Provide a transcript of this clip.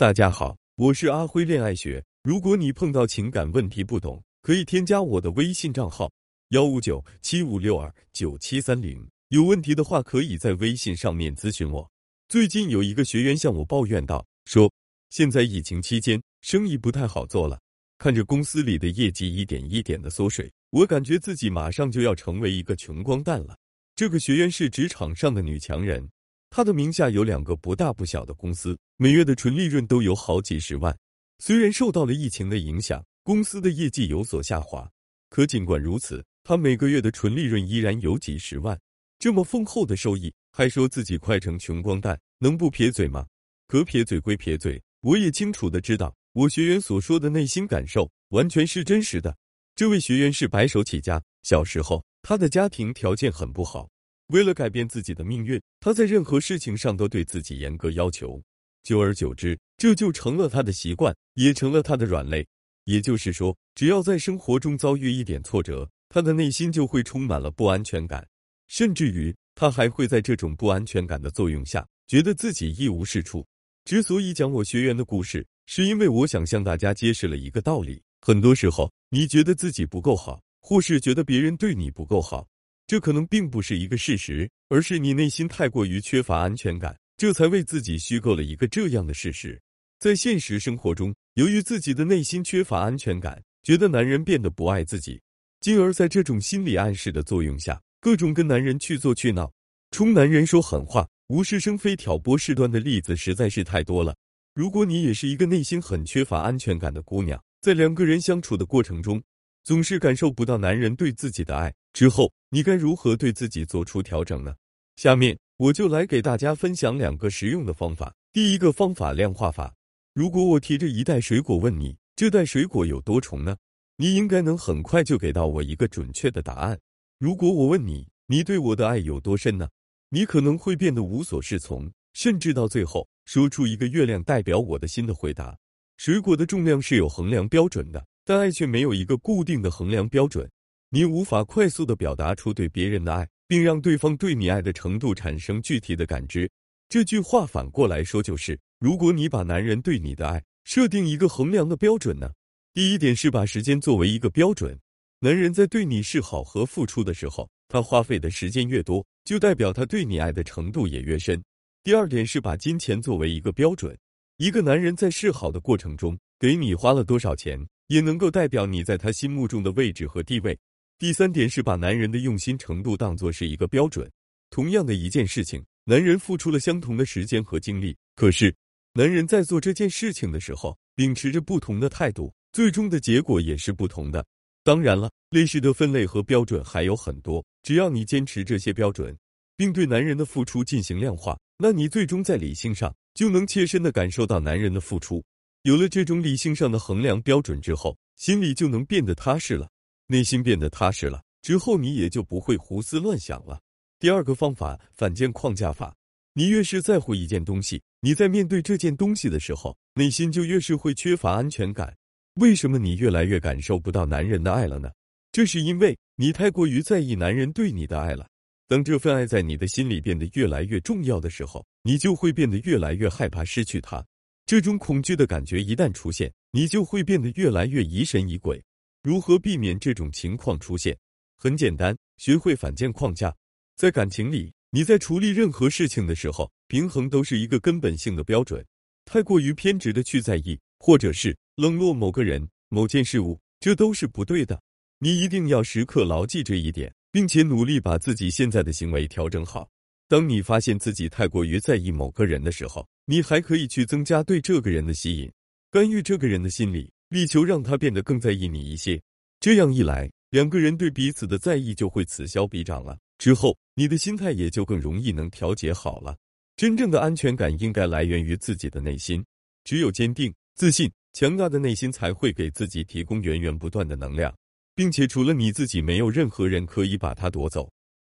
大家好，我是阿辉恋爱学。如果你碰到情感问题不懂，可以添加我的微信账号幺五九七五六二九七三零。有问题的话，可以在微信上面咨询我。最近有一个学员向我抱怨道，说现在疫情期间生意不太好做了，看着公司里的业绩一点一点的缩水，我感觉自己马上就要成为一个穷光蛋了。这个学员是职场上的女强人。他的名下有两个不大不小的公司，每月的纯利润都有好几十万。虽然受到了疫情的影响，公司的业绩有所下滑，可尽管如此，他每个月的纯利润依然有几十万。这么丰厚的收益，还说自己快成穷光蛋，能不撇嘴吗？可撇嘴归撇嘴，我也清楚的知道，我学员所说的内心感受完全是真实的。这位学员是白手起家，小时候他的家庭条件很不好。为了改变自己的命运，他在任何事情上都对自己严格要求。久而久之，这就成了他的习惯，也成了他的软肋。也就是说，只要在生活中遭遇一点挫折，他的内心就会充满了不安全感，甚至于他还会在这种不安全感的作用下，觉得自己一无是处。之所以讲我学员的故事，是因为我想向大家揭示了一个道理：很多时候，你觉得自己不够好，或是觉得别人对你不够好。这可能并不是一个事实，而是你内心太过于缺乏安全感，这才为自己虚构了一个这样的事实。在现实生活中，由于自己的内心缺乏安全感，觉得男人变得不爱自己，进而在这种心理暗示的作用下，各种跟男人去做去闹，冲男人说狠话，无事生非、挑拨事端的例子实在是太多了。如果你也是一个内心很缺乏安全感的姑娘，在两个人相处的过程中，总是感受不到男人对自己的爱。之后，你该如何对自己做出调整呢？下面我就来给大家分享两个实用的方法。第一个方法，量化法。如果我提着一袋水果问你，这袋水果有多重呢？你应该能很快就给到我一个准确的答案。如果我问你，你对我的爱有多深呢？你可能会变得无所适从，甚至到最后说出一个月亮代表我的心的回答。水果的重量是有衡量标准的，但爱却没有一个固定的衡量标准。你无法快速的表达出对别人的爱，并让对方对你爱的程度产生具体的感知。这句话反过来说就是：如果你把男人对你的爱设定一个衡量的标准呢？第一点是把时间作为一个标准。男人在对你示好和付出的时候，他花费的时间越多，就代表他对你爱的程度也越深。第二点是把金钱作为一个标准。一个男人在示好的过程中给你花了多少钱，也能够代表你在他心目中的位置和地位。第三点是把男人的用心程度当做是一个标准。同样的一件事情，男人付出了相同的时间和精力，可是男人在做这件事情的时候，秉持着不同的态度，最终的结果也是不同的。当然了，类似的分类和标准还有很多，只要你坚持这些标准，并对男人的付出进行量化，那你最终在理性上就能切身的感受到男人的付出。有了这种理性上的衡量标准之后，心里就能变得踏实了。内心变得踏实了之后，你也就不会胡思乱想了。第二个方法，反建框架法。你越是在乎一件东西，你在面对这件东西的时候，内心就越是会缺乏安全感。为什么你越来越感受不到男人的爱了呢？这是因为你太过于在意男人对你的爱了。当这份爱在你的心里变得越来越重要的时候，你就会变得越来越害怕失去他。这种恐惧的感觉一旦出现，你就会变得越来越疑神疑鬼。如何避免这种情况出现？很简单，学会反建框架。在感情里，你在处理任何事情的时候，平衡都是一个根本性的标准。太过于偏执的去在意，或者是冷落某个人、某件事物，这都是不对的。你一定要时刻牢记这一点，并且努力把自己现在的行为调整好。当你发现自己太过于在意某个人的时候，你还可以去增加对这个人的吸引，干预这个人的心理。力求让他变得更在意你一些，这样一来，两个人对彼此的在意就会此消彼长了。之后，你的心态也就更容易能调节好了。真正的安全感应该来源于自己的内心，只有坚定、自信、强大的内心才会给自己提供源源不断的能量，并且除了你自己，没有任何人可以把它夺走。